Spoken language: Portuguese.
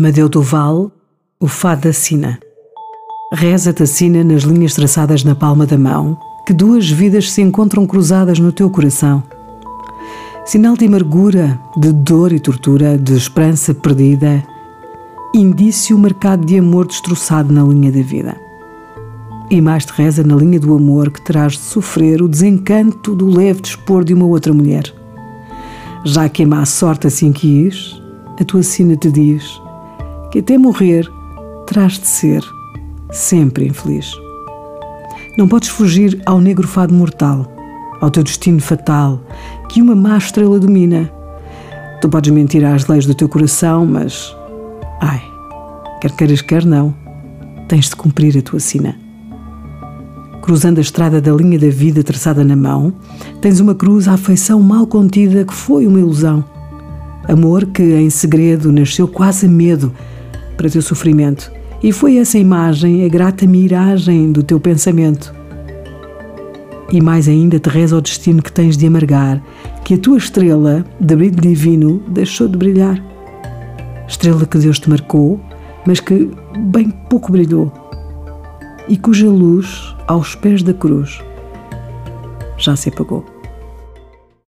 Amadeu Duval, o Fado da Sina. Reza-te a sina nas linhas traçadas na palma da mão, que duas vidas se encontram cruzadas no teu coração. Sinal de amargura, de dor e tortura, de esperança perdida, indício marcado de amor destroçado na linha da vida. E mais te reza na linha do amor que terás de sofrer o desencanto do leve dispor de uma outra mulher. Já que a má sorte assim quis, a tua sina te diz que até morrer terás de ser sempre infeliz. Não podes fugir ao negro fado mortal, ao teu destino fatal, que uma má estrela domina. Tu podes mentir às leis do teu coração, mas. Ai, quer queiras, quer não, tens de cumprir a tua sina. Cruzando a estrada da linha da vida traçada na mão, tens uma cruz à afeição mal contida que foi uma ilusão. Amor que, em segredo, nasceu quase medo para teu sofrimento e foi essa imagem a grata miragem do teu pensamento. E mais ainda te reza o destino que tens de amargar, que a tua estrela, de brilho divino, deixou de brilhar. Estrela que Deus te marcou, mas que bem pouco brilhou, e cuja luz, aos pés da cruz, já se apagou.